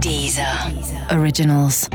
Deezer. Originals.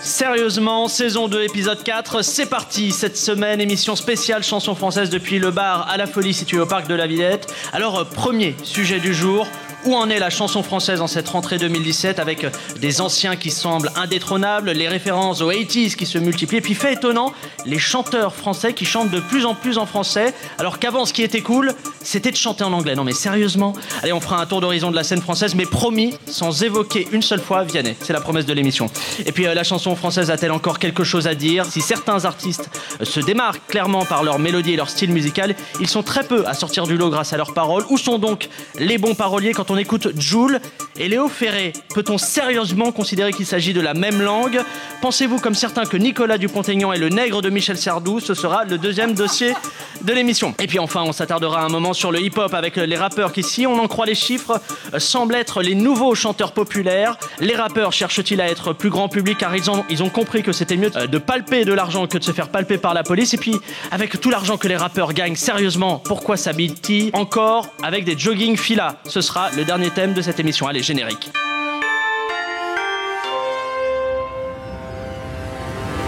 Sérieusement, saison 2, épisode 4, c'est parti Cette semaine, émission spéciale chanson française depuis le bar à la folie situé au parc de la Villette. Alors, euh, premier sujet du jour, où en est la chanson française en cette rentrée 2017 avec des anciens qui semblent indétrônables, les références aux 80s qui se multiplient, et puis fait étonnant, les chanteurs français qui chantent de plus en plus en français, alors qu'avant ce qui était cool, c'était de chanter en anglais. Non mais sérieusement Allez, on fera un tour d'horizon de la scène française, mais promis, sans évoquer une seule fois Vianney. C'est la promesse de l'émission. Et puis euh, la chanson française a-t-elle encore quelque chose à dire? Si certains artistes euh, se démarquent clairement par leur mélodie et leur style musical, ils sont très peu à sortir du lot grâce à leurs paroles. Où sont donc les bons paroliers quand on écoute Joule et Léo Ferré Peut-on sérieusement considérer qu'il s'agit de la même langue? Pensez-vous comme certains que Nicolas Dupont-Aignan est le nègre de Michel Sardou Ce sera le deuxième dossier de l'émission? Et puis enfin, on s'attardera un moment sur le hip-hop avec les rappeurs qui, si on en croit les chiffres, euh, semblent être les nouveaux chanteurs populaires. Les rappeurs cherchent-ils à être plus grand public? Car ils ont, compris que c'était mieux euh, de palper de l'argent que de se faire palper par la police. Et puis, avec tout l'argent que les rappeurs gagnent, sérieusement, pourquoi s'habillent-ils encore avec des jogging fila? Ce sera le dernier thème de cette émission. Allez, générique.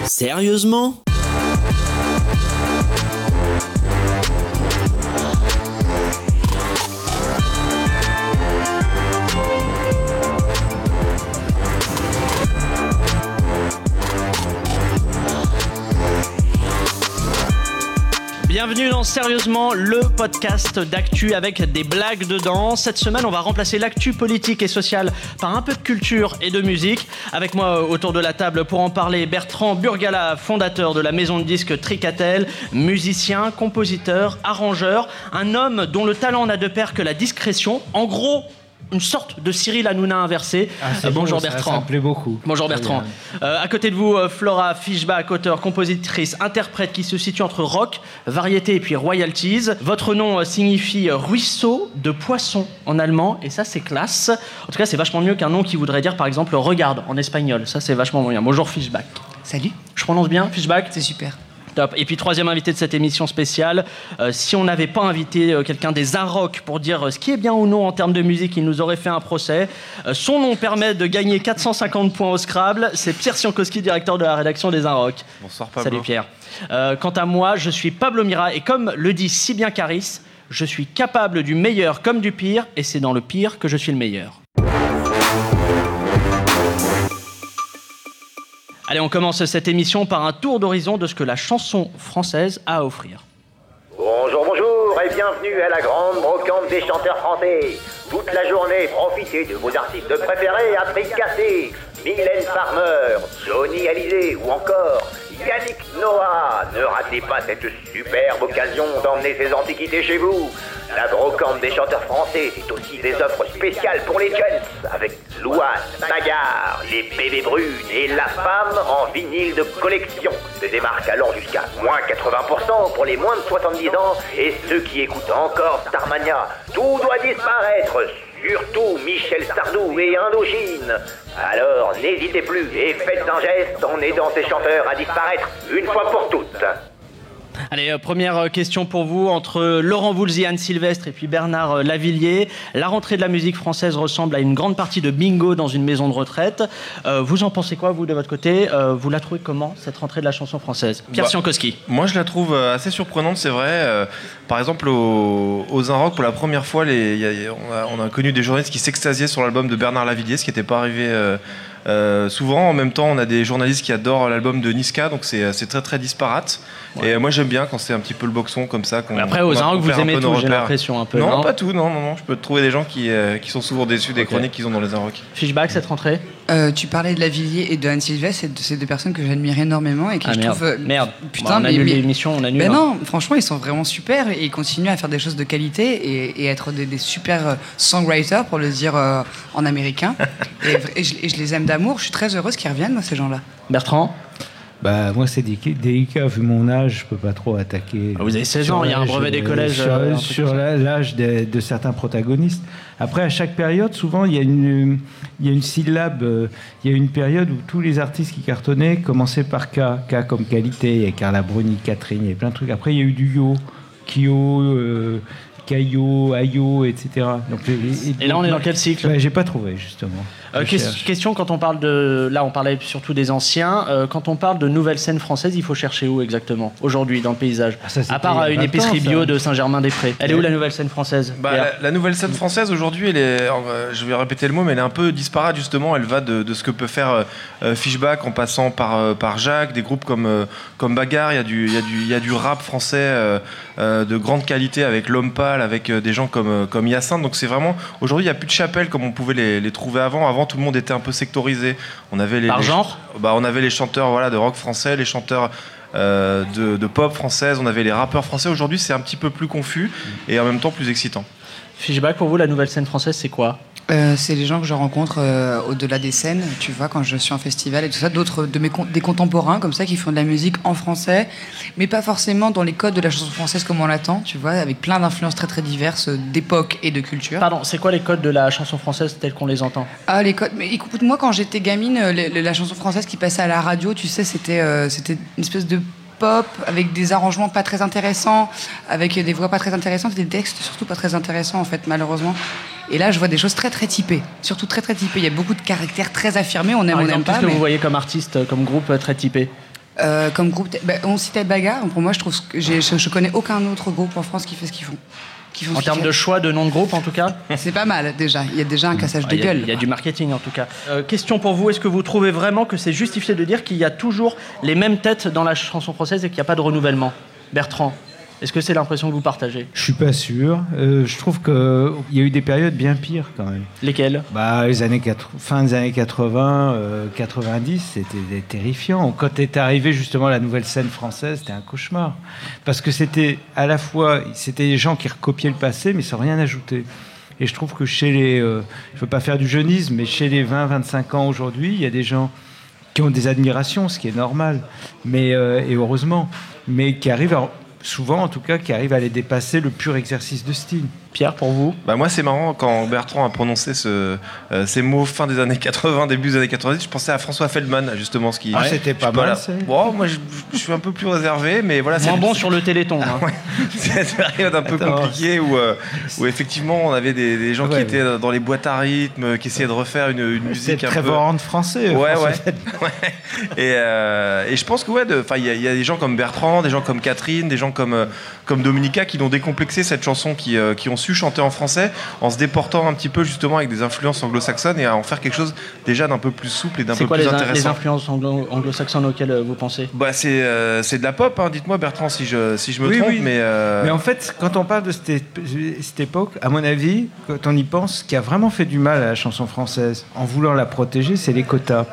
Sérieusement? Bienvenue dans Sérieusement, le podcast d'actu avec des blagues dedans. Cette semaine, on va remplacer l'actu politique et sociale par un peu de culture et de musique. Avec moi autour de la table pour en parler, Bertrand Burgala, fondateur de la maison de disques Tricatel, musicien, compositeur, arrangeur, un homme dont le talent n'a de pair que la discrétion. En gros, une sorte de Cyril Hanouna inversé. Ah, Euh, bonjour bon, ça- Bertrand. Ça me plaît beaucoup. Bonjour Bertrand. Euh, à côté de vous, euh, Flora Fischbach, auteure, compositrice, interprète qui se situe entre rock, variété et puis royalties. Votre nom euh, signifie ruisseau de poisson en allemand et ça c'est classe. En tout cas, c'est vachement mieux qu'un nom qui voudrait dire par exemple regarde en espagnol. Ça c'est vachement bien. Bonjour Fischbach. Salut, Je prononce bien Fischbach? C'est super. Top. Et puis troisième invité de cette émission spéciale, euh, si on n'avait pas invité euh, quelqu'un des Arocs pour dire euh, ce qui est bien ou non en termes de musique, il nous aurait fait un procès. Son nom permet de gagner 450 points au Scrabble. C'est Pierre Siankowski, directeur de la rédaction des Arocs. Bonsoir Pablo. Salut Pierre. Quant à moi, je suis Pablo Mira et comme le dit si bien Caris, je suis capable du meilleur comme du pire et c'est dans le pire que je suis le meilleur. Allez, on commence cette émission par un tour d'horizon de ce que la chanson française a à offrir. Bonjour, bonjour et bienvenue à la grande brocante des chanteurs français. Toute la journée, profitez de vos artistes préférés à prix cassé. Mylène Farmer, Johnny Hallyday ou encore Yannick Noah. Ne ratez pas cette superbe occasion d'emmener ces antiquités chez vous. La brocante des chanteurs français, c'est aussi des offres spéciales pour les jeunes avec Louane, Bagarre, les bébés brunes et la femme en vinyle de collection. Se démarque alors jusqu'à moins 80% pour les moins de 70 ans et ceux qui écoutent encore Starmania. Tout doit disparaître, surtout Michel Sardou et Indochine. Alors n'hésitez plus et faites un geste en aidant ces chanteurs à disparaître une fois pour toutes. Allez, euh, première euh, question pour vous. Entre Laurent Voulzy, Anne Sylvestre et puis Bernard euh, Lavillier, la rentrée de la musique française ressemble à une grande partie de bingo dans une maison de retraite. Euh, vous en pensez quoi, vous, de votre côté? Euh, Vous la trouvez comment, cette rentrée de la chanson française? Pierre Bah, Siankowski. Moi, je la trouve euh, assez surprenante, c'est vrai. Euh, par exemple, au- aux Inrock, pour la première fois, les- il y a- on, a, on a connu des journalistes qui s'extasiaient sur l'album de Bernard Lavillier, ce qui n'était pas arrivé euh, euh, souvent. En même temps, on a des journalistes qui adorent l'album de Niska, donc c'est c'est très très disparate. Et moi, j'aime bien quand c'est un petit peu le boxon comme ça. Mais après, aux Inrocks, vous aimez tout, j'ai l'impression, un peu, Non, non pas tout, non, non, non. Je peux trouver des gens qui, euh, qui sont souvent déçus des chroniques qu'ils ont dans les Inrocks. Fishback, cette rentrée Euh, tu parlais de Lavillier et de Anne Sylvestre, c'est ces deux personnes que j'admire énormément et qui Ah je merde, trouve. euh, merde. Putain, Bon, on mais. annule mais- l'émission, on annule. Ben hein. non, franchement, ils sont vraiment super et ils continuent à faire des choses de qualité et, et être des, des super euh, songwriters, pour le dire euh, en américain. et, et je, et je les aime d'amour. Je suis très heureuse qu'ils reviennent, moi, ces gens-là. Bertrand Bah, moi, c'est délicat, vu mon âge, je peux pas trop attaquer. Ah, vous avez 16 sur ans, il y a un brevet des collèges, Sur, euh, sur l'âge de, de certains protagonistes. Après, à chaque période, souvent, il y a une, il y a une syllabe. euh, Il y a une période où tous les artistes qui cartonnaient commençaient par K. K comme qualité. Il y a Carla Bruni, Catherine, il y a plein de trucs. Après, il y a eu du Yo, Kyo, euh, Caillot, Ayo, etc. Donc, Et là, on est dans quel cycle? Bah, J'ai pas trouvé, justement. Euh, question quand on parle de. Là, on parlait surtout des anciens. Euh, quand on parle de nouvelles scènes françaises, il faut chercher où exactement aujourd'hui dans le paysage? Ah, ça, À part euh, une 20 épicerie bio de Saint-Germain-des-Prés. Elle est où la nouvelle scène française? Bah, la, la nouvelle scène française aujourd'hui, elle est, je vais répéter le mot, mais elle est un peu disparate justement. Elle va de, de ce que peut faire euh, Fishback en passant par, euh, par Jacques, des groupes comme, euh, comme Bagarre. Il y, a du, il, y a du, il y a du rap français euh, euh, de grande qualité avec L'Homme Pâle, avec euh, des gens comme, comme Hyacinthe. Donc c'est vraiment. Aujourd'hui, il n'y a plus de chapelles comme on pouvait les, les trouver avant. Avant, tout le monde était un peu sectorisé. On avait les, Par les- genre bah, On avait les chanteurs voilà, de rock français, les chanteurs. euh, de, de pop française, on avait les rappeurs français. Aujourd'hui, c'est un petit peu plus confus et en même temps plus excitant. Fishback, pour vous, la nouvelle scène française, c'est quoi? Euh, c'est les gens que je rencontre euh, au-delà des scènes, tu vois, quand je suis en festival et tout ça, d'autres de mes des contemporains comme ça qui font de la musique en français, mais pas forcément dans les codes de la chanson française comme on l'attend, tu vois, avec plein d'influences très très diverses euh, d'époque et de culture. Pardon, c'est quoi les codes de la chanson française tels qu'on les entend? Ah les codes, mais écoute, moi quand j'étais gamine, le- le- la chanson française qui passait à la radio, tu sais, c'était euh, c'était une espèce de pop avec des arrangements pas très intéressants, avec des voix pas très intéressantes, et des textes surtout pas très intéressants en fait, malheureusement. Et là, je vois des choses très très typées, surtout très très typées. Il y a beaucoup de caractères très affirmés, on aime, Par on n'aime pas. qu'est-ce que vous voyez comme artiste, euh, comme groupe euh, très typé? Euh, comme groupe, bah, on citait Bagarre. Pour moi, je trouve que je connais aucun autre groupe en France qui fait ce qu'ils font. En termes de choix de nom de groupe, en tout cas c'est pas mal déjà. Il y a déjà un cassage Ah, de Il y, a- gueule. il y a du marketing en tout cas. Euh, question pour vous, est-ce que vous trouvez vraiment que c'est justifié de dire qu'il y a toujours les mêmes têtes dans la chanson française et qu'il n'y a pas de renouvellement? Bertrand, est-ce que c'est l'impression que vous partagez? Je suis pas sûr. Euh, je trouve qu'il y a eu des périodes bien pires quand même. Lesquelles? Bah, les années 80, fin des années 80, euh, 90, c'était terrifiant. Quand est arrivée justement la nouvelle scène française, c'était un cauchemar. Parce que c'était à la fois, c'était des gens qui recopiaient le passé, mais sans rien ajouter. Et je trouve que chez les, euh, je ne veux pas faire du jeunisme, mais chez les 20-25 ans aujourd'hui, il y a des gens qui ont des admirations, ce qui est normal, mais euh, et heureusement, mais qui arrivent à- souvent, en tout cas, qui arrivent à les dépasser le pur exercice de style. Pierre, pour vous Bah moi c'est marrant quand Bertrand a prononcé ce, euh, ces mots fin des années 80, début des années 90, je pensais à François Feldman justement ce qui. Ah, c'était pas pas mal, là. c'est- Bon, moi je, je suis un peu plus réservé, mais voilà. Moins c'est- bon sur le téléthon. hein. C'est une période un peu Attends. compliquée où, euh, où effectivement on avait des, des gens qui Ouais. étaient dans les boîtes à rythme, qui essayaient de refaire une, musique un très peu. Français. Ouais, François ouais. Ouais. Et, euh, et je pense que ouais, il y, a- il y a des gens comme Bertrand, des gens comme Catherine, des gens comme euh, comme Dominica qui l'ont décomplexé cette chanson, qui euh, qui ont su chanter en français en se déportant un petit peu justement avec des influences anglo-saxonnes et à en faire quelque chose déjà d'un peu plus souple et d'un peu quoi plus les, in- les intéressant. influences anglo- anglo-saxonnes auxquelles euh, vous pensez? Bah c'est euh, c'est de la pop, hein. dites-moi Bertrand si je si je me Oui, trompe, oui. mais euh, Mais en fait, quand on parle de cette, ép- cette époque, à mon avis, quand on y pense, ce qui a vraiment fait du mal à la chanson française, en voulant la protéger, c'est les quotas.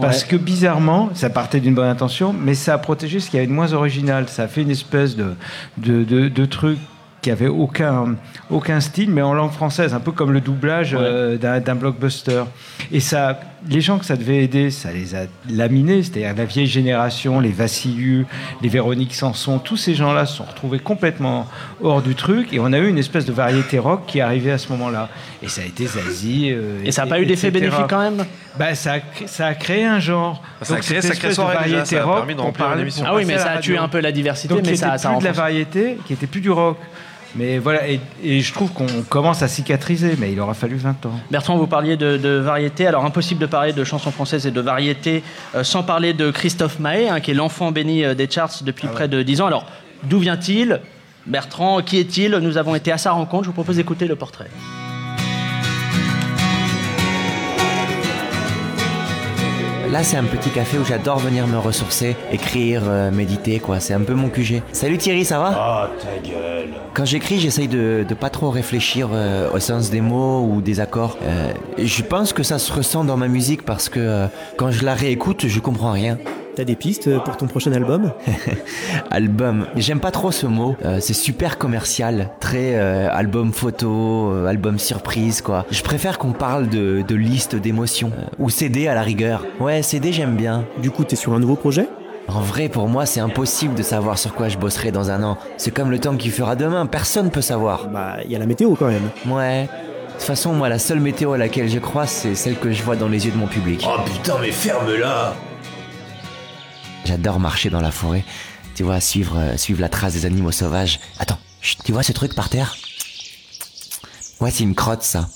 Parce Ouais. que bizarrement, ça partait d'une bonne intention, mais ça a protégé ce qui avait de moins original. Ça a fait une espèce de, de, de, de truc qui avait aucun, aucun style, mais en langue française, un peu comme le doublage Ouais. euh, d'un blockbuster. Et ça, les gens que ça devait aider, ça les a laminés, c'est-à-dire la vieille génération, les Vassilius, les Véronique Sanson, tous ces gens-là se sont retrouvés complètement hors du truc, et on a eu une espèce de variété rock qui arrivait à ce moment-là. Et ça a été Zazie. euh, Et ça n'a pas eu d'effet bénéfique quand même? Bah, ça, a, ça a créé un genre. Ça a Donc, créé cette soirée, variété ça a rock permis de une parlait- émission. qu'on Ah oui, mais ça a tué un peu la diversité, Donc, mais ça, ça plus de la variété, qui était plus du rock. Mais voilà, et, et je trouve qu'on commence à cicatriser, mais il aura fallu 20 ans. Bertrand, vous parliez de, de variété. Alors, impossible de parler de chansons françaises et de variété euh, sans parler de Christophe Mahé, hein, qui est l'enfant béni euh, des charts depuis près de 10 ans. Alors, d'où vient-il? Bertrand, qui est-il? Nous avons été à sa rencontre. Je vous propose d'écouter le portrait. Là, c'est un petit café où j'adore venir me ressourcer, écrire, euh, méditer, quoi. C'est un peu mon QG. Salut Thierry, ça va? Ah, ta gueule. Quand j'écris, j'essaye de, de pas trop réfléchir euh, au sens des mots ou des accords. Euh, je pense que ça se ressent dans ma musique parce que quand je la réécoute, je comprends rien. T'as des pistes pour ton prochain album Album, j'aime pas trop ce mot. Euh, c'est super commercial, très euh, album photo, euh, album surprise, quoi. Je préfère qu'on parle de, de liste d'émotions euh, ou CD à la rigueur. Ouais, CD j'aime bien. Du coup, t'es sur un nouveau projet En vrai, pour moi, c'est impossible de savoir sur quoi je bosserai dans un an. C'est comme le temps qu'il fera demain, personne peut savoir. Bah, il y a la météo quand même. Ouais. De toute façon, moi, la seule météo à laquelle je crois, c'est celle que je vois dans les yeux de mon public. Oh putain, mais ferme-la J'adore marcher dans la forêt. Tu vois, suivre, euh, suivre la trace des animaux sauvages. Attends, chut, tu vois ce truc par terre? Ouais, c'est une crotte, ça.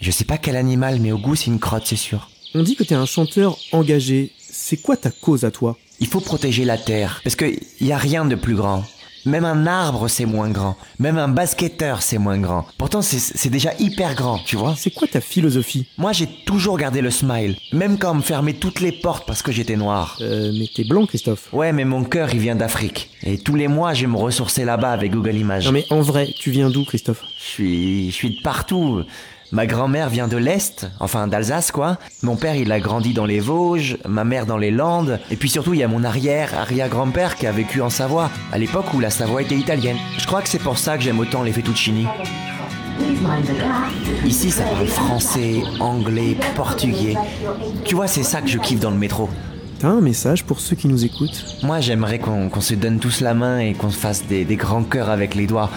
Je sais pas quel animal, mais au goût, c'est une crotte, c'est sûr. On dit que t'es un chanteur engagé. C'est quoi ta cause à toi? Il faut protéger la terre, parce qu'il y a rien de plus grand. Même un arbre, c'est moins grand. Même un basketteur, c'est moins grand. Pourtant, c'est- c'est déjà hyper grand, tu vois. C'est quoi ta philosophie? Moi, j'ai toujours gardé le smile. Même quand on me fermait toutes les portes parce que j'étais noir. Euh, mais t'es blanc, Christophe. Ouais, mais mon cœur, il vient d'Afrique. Et tous les mois, je vais me ressourcer là-bas avec Google Images. Non mais en vrai, tu viens d'où, Christophe? Je suis, je suis de partout. Ma grand-mère vient de l'Est, enfin d'Alsace quoi. Mon père il a grandi dans les Vosges, ma mère dans les Landes. Et puis surtout il y a mon arrière, arrière-grand-père qui a vécu en Savoie, à l'époque où la Savoie était italienne. Je crois que c'est pour ça que j'aime autant les fettuccini. Ici ça parle français, anglais, portugais. Tu vois c'est ça que je kiffe dans le métro. T'as un message pour ceux qui nous écoutent? Moi, j'aimerais qu'on qu'on se donne tous la main et qu'on se fasse des, des grands cœurs avec les doigts.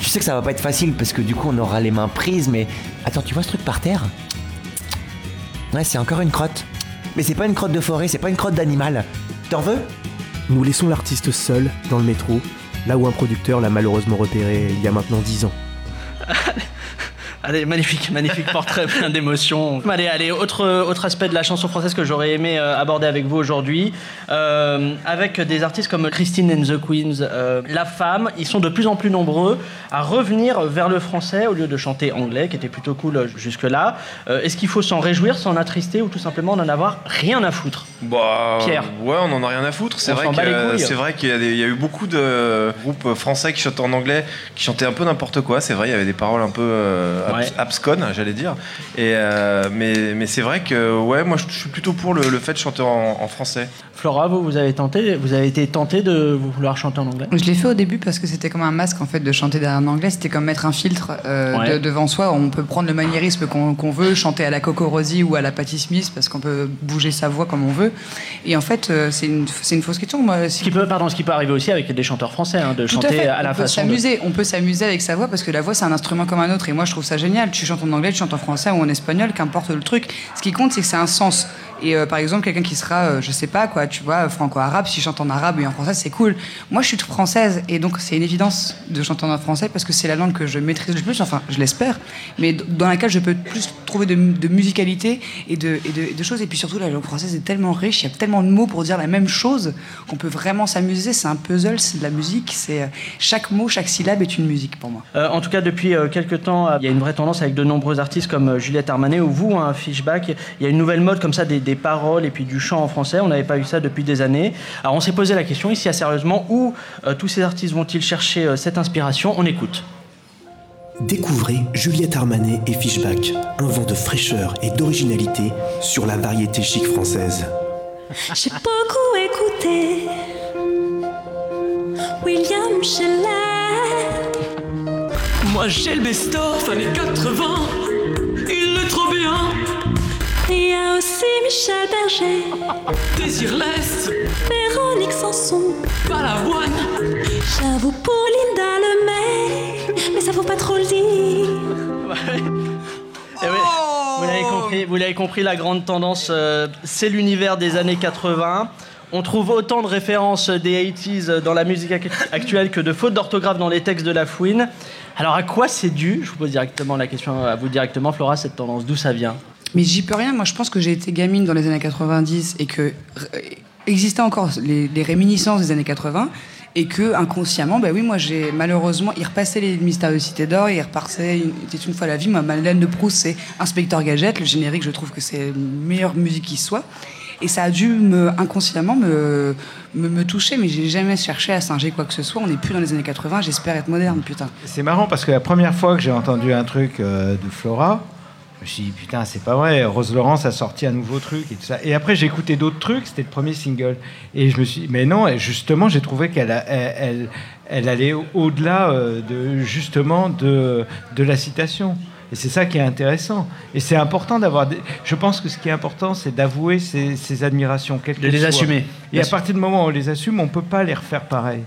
Je sais que ça va pas être facile parce que du coup, on aura les mains prises, mais. Attends, tu vois ce truc par terre? Ouais, c'est encore une crotte. Mais c'est pas une crotte de forêt, c'est pas une crotte d'animal. T'en veux? Nous laissons l'artiste seul, dans le métro, là où un producteur l'a malheureusement repéré il y a maintenant 10 ans. Allez, magnifique, magnifique portrait, plein d'émotions. Allez, allez, autre, autre aspect de la chanson française que j'aurais aimé euh, aborder avec vous aujourd'hui, euh, avec des artistes comme Christine and the Queens, euh, La Femme, ils sont de plus en plus nombreux à revenir vers le français au lieu de chanter anglais, qui était plutôt cool jusque-là. Est-ce qu'il faut s'en réjouir, s'en attrister ou tout simplement n'en avoir rien à foutre? Bah, Pierre. Ouais, on en a rien à foutre. C'est vrai qu'il y, a y eu beaucoup de groupes français qui chantaient en anglais, qui chantaient un peu n'importe quoi. C'est vrai, il y avait des paroles un peu Ouais. absconnes, j'allais dire. Et euh, mais mais c'est vrai que ouais, moi je suis plutôt pour le, le fait de chanter en, en français. Flora, vous, vous avez tenté, vous avez été tenté de vouloir chanter en anglais? Je l'ai fait au début parce que c'était comme un masque en fait de chanter derrière un anglais, c'était comme mettre un filtre euh, Ouais. de- devant soi. On peut prendre le maniérisme qu'on veut, chanter à la Coco Rosie ou à la Patti Smith parce qu'on peut bouger sa voix comme on veut. Et en fait, euh, c'est une, fausse question. Moi, si Ce qui peut, pardon, ce qui peut arriver aussi avec des chanteurs français, hein, de Tout à chanter fait. à, la on peut façon. de- s'amuser. On peut s'amuser avec sa voix parce que la voix c'est un instrument comme un autre et moi je trouve ça génial. Tu chantes en anglais, tu chantes en français ou en espagnol, qu'importe le truc. Ce qui compte c'est que c'est un sens. Et euh, par exemple quelqu'un qui sera, euh, je sais pas quoi, tu vois, franco-arabe, si chante en arabe et en français c'est cool. Moi je suis française et donc c'est une évidence de chanter en français parce que c'est la langue que je maîtrise le plus. Enfin je l'espère, mais dans laquelle je peux plus trouver de, musicalité et de, choses. Et puis surtout la langue française est tellement riche, il y a tellement de mots pour dire la même chose qu'on peut vraiment s'amuser. C'est un puzzle, c'est de la musique. C'est euh, chaque mot, chaque syllabe est une musique pour moi. Euh, en tout cas, depuis quelques temps, il y a une vraie tendance avec de nombreux artistes comme Juliette Armanet ou vous, un Fishback. Il y a une nouvelle mode comme ça des, des paroles et puis du chant en français. On n'avait pas eu ça depuis des années. Alors on s'est posé la question ici, à sérieusement, où euh, tous ces artistes vont-ils chercher euh, cette inspiration? On écoute. Découvrez Juliette Armanet et Fishback, un vent de fraîcheur et d'originalité sur la variété chic française. J'ai beaucoup écouté William Sheller. Moi j'ai le best-of années 80, il est trop bien. Il y a aussi Michel Berger, Désirless, Véronique Sanson. Balavoine, J'avoue pour Linda Lemay, mais ça vaut pas trop le dire. Eh vous l'avez compris, vous l'avez compris, la grande tendance, euh, c'est l'univers des années 80. On trouve autant de références des 80s dans la musique ac- actuelle que de fautes d'orthographe dans les textes de la fouine. Alors à quoi c'est dû? Je vous pose directement la question à vous directement, Flora, cette tendance, d'où ça vient? Mais j'y peux rien. Moi, je pense que j'ai été gamine dans les années 90 et que euh, existaient encore les, réminiscences des années 80 et que inconsciemment, bah oui, moi j'ai malheureusement, il repassait les mystères de d'Or, il repassait une, une fois la vie. Moi, Madeleine de Proust, c'est Inspecteur Gadget, le générique, je trouve que c'est la meilleure musique qui soit. Et ça a dû me, inconsciemment me, me, me toucher, mais j'ai jamais cherché à singer quoi que ce soit. On n'est plus dans les années 80, j'espère être moderne, putain. C'est marrant parce que la première fois que j'ai entendu un truc euh, de Flora, je me suis dit putain c'est pas vrai, Rose Laurence a sorti un nouveau truc et tout ça. Et après j'ai écouté d'autres trucs, c'était le premier single. Et je me suis dit mais non, et justement j'ai trouvé qu'elle elle, elle, elle allait au- au-delà euh, de justement de, de la citation. Et c'est ça qui est intéressant. Et c'est important d'avoir. des- Je pense que ce qui est important, c'est d'avouer ses, ses admirations, quelles De les assumer, Et bien à sûr. partir du moment où on les assume, on peut pas les refaire pareil.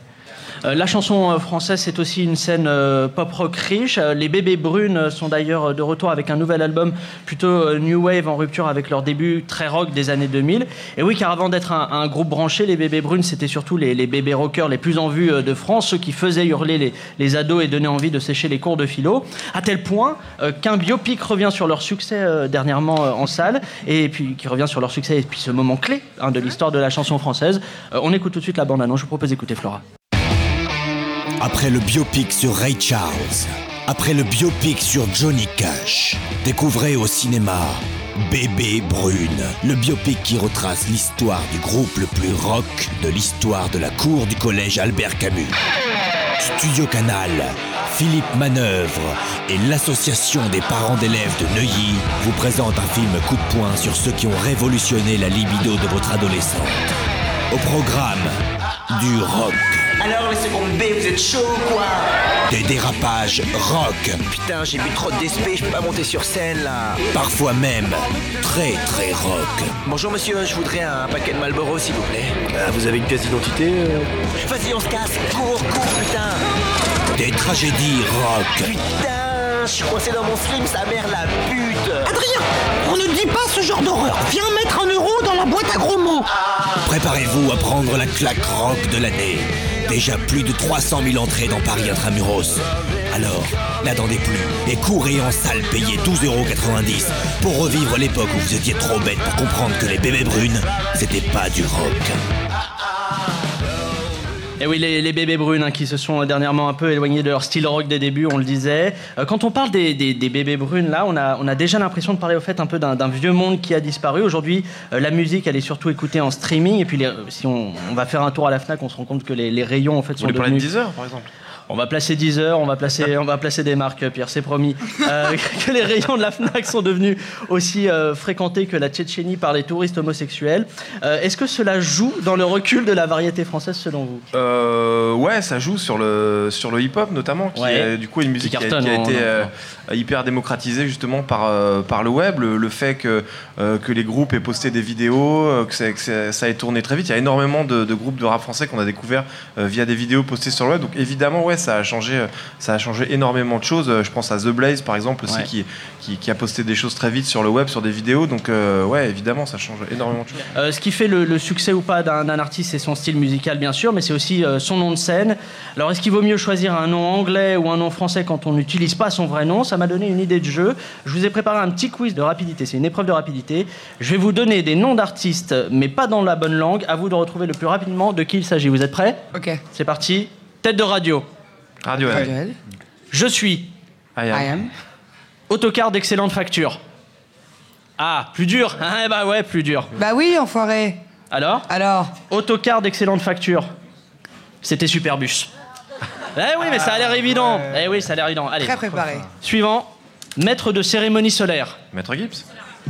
Euh, la chanson euh, française, c'est aussi une scène euh, pop rock riche. Les Bébés Brunes sont d'ailleurs de retour avec un nouvel album plutôt euh, new wave en rupture avec leur début très rock des années 2000. Et oui, car avant d'être un, un groupe branché, les Bébés Brunes, c'était surtout les, les bébés rockers les plus en vue de France, ceux qui faisaient hurler les, les ados et donnaient envie de sécher les cours de philo, à tel point euh, qu'un biopic revient sur leur succès euh, dernièrement euh, en salle, et puis qui revient sur leur succès et puis ce moment clé hein, de l'histoire de la chanson française. Euh, on écoute tout de suite la bande-annonce. Je vous propose d'écouter Flora. Après le biopic sur Ray Charles, après le biopic sur Johnny Cash, découvrez au cinéma Bébé Brune, le biopic qui retrace l'histoire du groupe le plus rock de l'histoire de la cour du collège Albert Camus. Studio Canal, Philippe Manœuvre et l'association des parents d'élèves de Neuilly vous présentent un film coup de poing sur ceux qui ont révolutionné la libido de votre adolescente. Au programme, du rock. Alors les secondes B, vous êtes chaud ou quoi Des dérapages rock. Putain, j'ai bu trop de DSP, je peux pas monter sur scène là. Parfois même très très rock. Bonjour monsieur, je voudrais un paquet de Marlboro s'il vous plaît. Ah, vous avez une pièce d'identité Vas-y, on se casse, cours, cours, putain. Des tragédies rock. Putain, je suis coincé dans mon slim, sa mère la pute. Adrien, on ne dit pas ce genre d'horreur. Viens mettre un euro dans la boîte à gros mots. Préparez-vous à prendre la claque rock de l'année. Déjà plus de 300 000 entrées dans Paris Intramuros. Alors, n'attendez plus et courez en salle payez 12,90€ pour revivre l'époque où vous étiez trop bête pour comprendre que les bébés brunes, c'était pas du rock. Et oui, les, les bébés brunes hein, qui se sont dernièrement un peu éloignés de leur style rock des débuts, on le disait. Euh, quand on parle des, des- des bébés brunes, là, on a, on a déjà l'impression de parler au fait un peu d'un vieux monde qui a disparu. Aujourd'hui, euh, la musique, elle est surtout écoutée en streaming. Et puis, les- si on, on va faire un tour à la Fnac, on se rend compte que les, les rayons, en fait, Vous sont de devenus... 10 heures par exemple On va placer 10 heures, on va placer, on va placer des marques, Pierre, c'est promis. Euh, que les rayons de la FNAC sont devenus aussi euh, fréquentés que la Tchétchénie par les touristes homosexuels. Euh, Est-ce que cela joue dans le recul de la variété française selon vous? Ouais, ça joue sur le, sur le hip-hop notamment, qui Ouais. est du coup une musique Qui qui, a, qui été hyper démocratisée justement par, par le web. Le, le fait que, que les groupes aient posté des vidéos, que, ça- que ça, ça ait tourné très vite. Il y a énormément de, de groupes de rap français qu'on a découvert via des vidéos postées sur le web. Donc évidemment, ouais, ça a changé, euh, ça a changé énormément de choses. Euh, Je pense à The Blaze par exemple aussi Ouais. qui, qui, qui a posté des choses très vite sur le web, sur des vidéos. Donc euh, ouais, évidemment, ça change énormément de choses. Euh, ce qui fait le, le succès ou pas d'un d'un artiste, c'est son style musical, bien sûr, mais c'est aussi euh, son nom de scène. Alors, est-ce qu'il vaut mieux choisir un nom anglais ou un nom français quand on n'utilise pas son vrai nom? Ça m'a donné une idée de jeu. Je vous ai préparé un petit quiz de rapidité. C'est une épreuve de rapidité. Je vais vous donner des noms d'artistes, mais pas dans la bonne langue. À vous de retrouver le plus rapidement de qui il s'agit. Vous êtes prêts? Ok. C'est parti. Tête de radio. Radiohead. Radiohead. Je suis. I am. I am. Autocar d'excellente facture. Ah, plus dur Ah, bah ouais, plus dur. Bah oui, enfoiré. Alors Alors Autocar d'excellente facture. C'était Superbus. Eh oui, mais ça a l'air évident. Eh oui, ça a l'air évident. Allez. Très préparé. Suivant. Maître de cérémonie solaire. Maître Gibbs.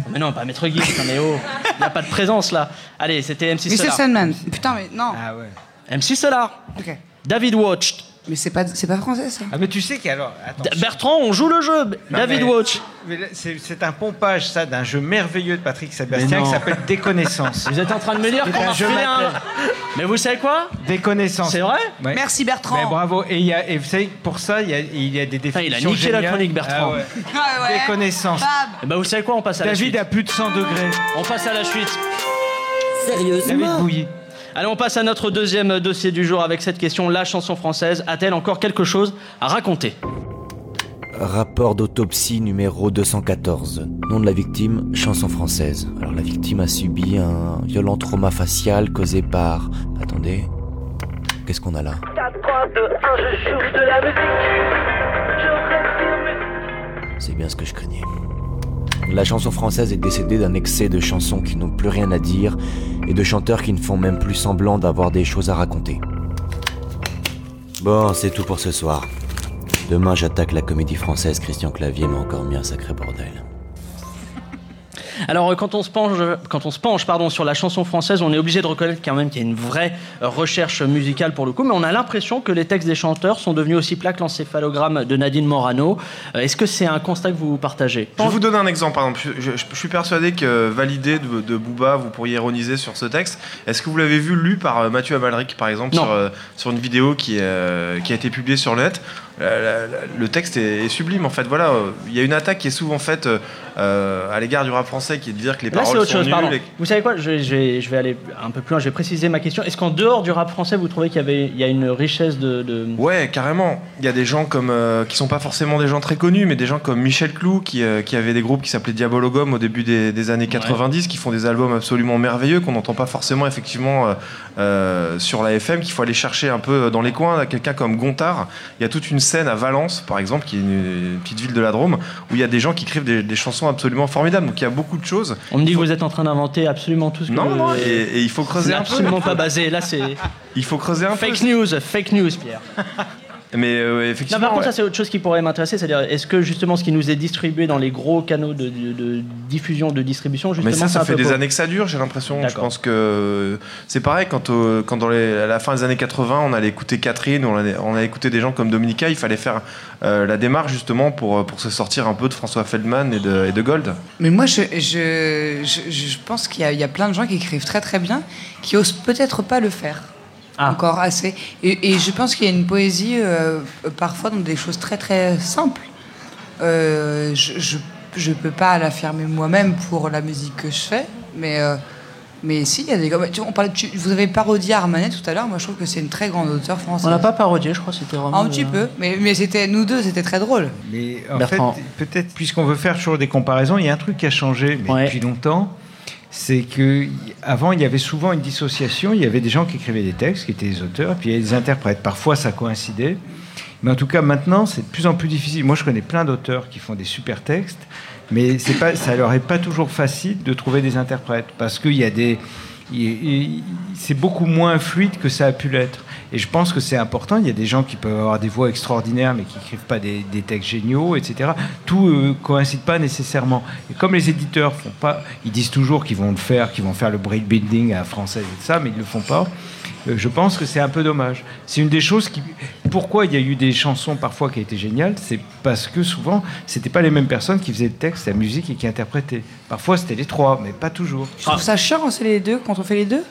Mais non, pas Maître Gibbs, mais oh, il n'y a pas de présence là. Allez, c'était MC Mr. Solar. Sandman. Putain, mais non. Ah ouais. MC Solar. Ok. David Watch. Mais c'est pas, c'est pas français ça. Ah mais tu sais qu'alors... Bertrand, on joue le jeu. Non, David mais- Watch. C'est c'est un pompage, ça, d'un jeu merveilleux de Patrick Sébastien qui s'appelle Déconnaissance. Vous êtes en train de me dire qu'on refiler un... Mais vous savez quoi? Déconnaissance. C'est vrai? Ouais. Merci Bertrand. Mais bravo. Et, il y a, et vous savez, que pour ça, il y a, il y a des Putain, il a définitions niqué la chronique, Bertrand. Ah ouais. Ah ouais. Déconnaissance. Bam. Eh ben, vous savez quoi? On passe à la David suite. a plus de 100 degrés. On passe à la suite. David Sérieusement Bouilly. Allez, on passe à notre deuxième dossier du jour avec cette question. La chanson française a-t-elle encore quelque chose à raconter? Rapport d'autopsie numéro 214. Nom de la victime, chanson française. Alors la victime a subi un violent trauma facial causé par... Attendez. Qu'est-ce qu'on a là? 4, 3, 2, 1, je joue de la musique. Je respire C'est bien ce que je craignais. La chanson française est décédée d'un excès de chansons qui n'ont plus rien à dire et de chanteurs qui ne font même plus semblant d'avoir des choses à raconter. Bon, c'est tout pour ce soir. Demain, j'attaque la comédie française. Christian Clavier m'a encore mis un sacré bordel. Alors euh, quand on se penche, quand on se penche pardon, sur la chanson française, on est obligé de reconnaître quand même qu'il y a une vraie euh, recherche musicale pour le coup, mais on a l'impression que les textes des chanteurs sont devenus aussi plats que l'encéphalogramme de Nadine Morano. Euh, Est-ce que c'est un constat que vous partagez? Je vais vous donner un exemple. Par exemple, je, je- je suis persuadé que Validé de, de Booba, vous pourriez ironiser sur ce texte. Est-ce que vous l'avez vu lu par Mathieu Amalric, par exemple, sur, sur une vidéo qui, euh, qui a été publiée sur le net? Le texte est, est sublime. En fait, voilà, il y a une attaque qui est souvent faite euh, à l'égard du rap français, qui est de dire que les Là, paroles autre sont chose, nulles. et- Vous savez quoi? Je, je vais, je vais aller un peu plus loin, je vais préciser ma question. Est-ce qu'en dehors du rap français, vous trouvez qu'il y, avait, il y a une richesse de. de- Ouais, carrément. Il y a des gens comme euh, qui sont pas forcément des gens très connus, mais des gens comme Michel Clou qui, euh, qui avait des groupes qui s'appelaient Diabologum au début des, des années 90, qui font des albums absolument merveilleux qu'on n'entend pas forcément effectivement euh, sur la FM, qu'il faut aller chercher un peu dans les coins. Quelqu'un comme Gontard, il y a toute une scène à Valence, par exemple, qui est une, une petite ville de la Drôme, où il y a des gens qui écrivent des, des chansons absolument formidables. Donc il y a beaucoup de choses. On me dit que vous êtes en train d'inventer absolument tout ce que Non, non, et, et il faut creuser un peu. absolument pas basé. Là, c'est. Il faut creuser un peu. Fake news, fake news, Pierre. Mais euh, Non, effectivement. par contre, ouais. ça c'est autre chose qui pourrait m'intéresser, c'est-à-dire est-ce que justement ce qui nous est distribué dans les gros canaux de, de- de diffusion, de distribution, justement, Mais ça, ça fait des années que ça dure, j'ai l'impression. Je pense que c'est pareil quand, euh, quand dans les- à la fin des années 80, on allait écouter Catherine, on allait, on allait écouter des gens comme Dominica, il fallait faire euh, la démarche justement pour, pour se sortir un peu de François Feldman et de, et de Gold. Mais moi, je, je, je, je pense qu'il y, y a plein de gens qui écrivent très très bien, qui osent peut-être pas le faire. Encore assez. Et, et je pense qu'il y a une poésie, euh, parfois, dans des choses très très simples. Euh, je, je, je peux pas l'affirmer moi-même pour la musique que je fais, mais, euh, mais si, il y a des. On parlait, tu- vous avez parodié Armanet tout à l'heure, moi je trouve que c'est une très grande auteure française. On l'a pas parodié, je crois, c'était vraiment. Un petit peu, mais, mais c'était nous deux, c'était très drôle. Mais en Bertrand. fait, peut-être, puisqu'on veut faire toujours des comparaisons, il y a un truc qui a changé mais depuis longtemps. C'est que avant, il y avait souvent une dissociation. Il y avait des gens qui écrivaient des textes, qui étaient des auteurs, puis il y avait des interprètes. Parfois, ça coïncidait. Mais en tout cas, maintenant, c'est de plus en plus difficile. Moi, je connais plein d'auteurs qui font des super textes, mais c'est pas, ça leur est pas toujours facile de trouver des interprètes parce qu'il y a des, c'est beaucoup moins fluide que ça a pu l'être. Et je pense que c'est important. Il y a des gens qui peuvent avoir des voix extraordinaires, mais qui n'écrivent pas des, textes géniaux, etc. Tout ne coïncide pas nécessairement. Et comme les éditeurs font pas, ils disent toujours qu'ils vont le faire, qu'ils vont faire le breakbuilding à la française et tout ça, mais ils ne le font pas. euh, Je pense que c'est un peu dommage. C'est une des choses qui. Pourquoi il y a eu des chansons parfois qui étaient géniales C'est parce que souvent, c'était pas les mêmes personnes qui faisaient le texte, la musique et qui interprétaient. Parfois, c'était les trois, mais pas toujours. Tu trouves ça chiant c'est les deux, quand on fait les deux?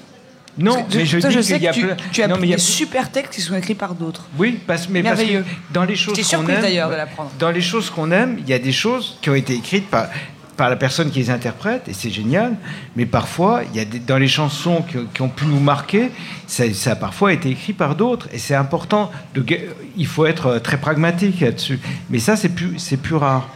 Non, mais je toi, dis je sais y a que tu, plein- tu as Non, mais il y a- des super textes qui sont écrits par d'autres. Oui, parce, mais parce que dans les choses qu'on aime, d'ailleurs de l'apprendre. dans les choses qu'on aime, il y a des choses qui ont été écrites par par la personne qui les interprète et c'est génial. Mais parfois, il y a des, dans les chansons qui, qui ont pu nous marquer, ça, ça a parfois été écrit par d'autres et c'est important. De, il faut être euh, très pragmatique là-dessus. Mais ça, c'est plus c'est plus rare.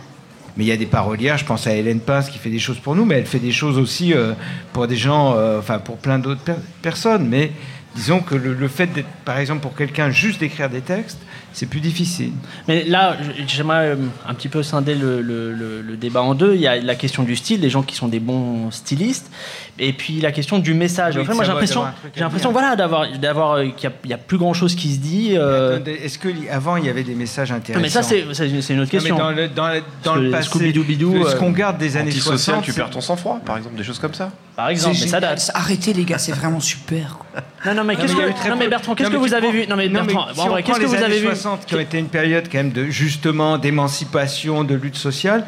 Mais il y a des parolières, je pense à Hélène Pince qui fait des choses pour nous, mais elle fait des choses aussi euh, pour des gens, euh, enfin pour plein d'autres per- personnes. Mais disons que le, le fait d'être, par exemple, pour quelqu'un juste d'écrire des textes, c'est plus difficile. Mais là, j'aimerais euh, un petit peu scinder le, le- le- le débat en deux. Il y a la question du style, les gens qui sont des bons stylistes, et puis la question du message. Oui, en fait, moi, j'ai l'impression, j'ai l'impression, voilà, d'avoir, d'avoir, euh, qu'il y a- plus grand chose qui se dit. euh, Est-ce que avant il y avait des messages intéressants mais ça, c'est, une autre Non, mais question. dans le, dans le- dans Parce le que passé, ce qu'on garde des années Antisocial, 60, tu c'est- perds ton sang-froid, par exemple, des choses comme ça. Par exemple, mais ça date. Arrêtez les gars, c'est vraiment super. quoi. Non, non, mais Non, qu'est-ce que, non, mais Bertrand, qu'est-ce Non, que vous avez vu? Non, mais Non, mais Bertrand, si bon, en on vrai, prend qu'est-ce que vous avez vu? 60 qui ont été une période quand même de justement d'émancipation, de lutte sociale,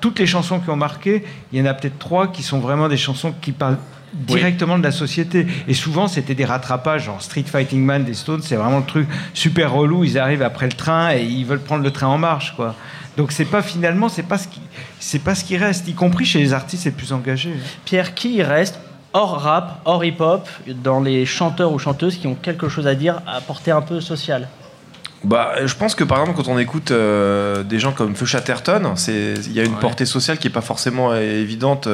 toutes les chansons qui ont marqué, il y en a peut-être trois qui sont vraiment des chansons qui parlent directement de la société. Et souvent, c'était des rattrapages, genre Street Fighting Man des Stones, c'est vraiment le truc super relou. Ils arrivent après le train et ils veulent prendre le train en marche, quoi. Donc c'est pas finalement, c'est pas ce qui, c'est pas ce qui reste, y compris chez les artistes les plus engagés. Pierre, qui reste hors rap, hors hip-hop, dans les chanteurs ou chanteuses qui ont quelque chose à dire, à porter un peu social? Bah, je pense que par exemple, quand on écoute euh, des gens comme Feu Chatterton, il y a une portée sociale qui est pas forcément euh, évidente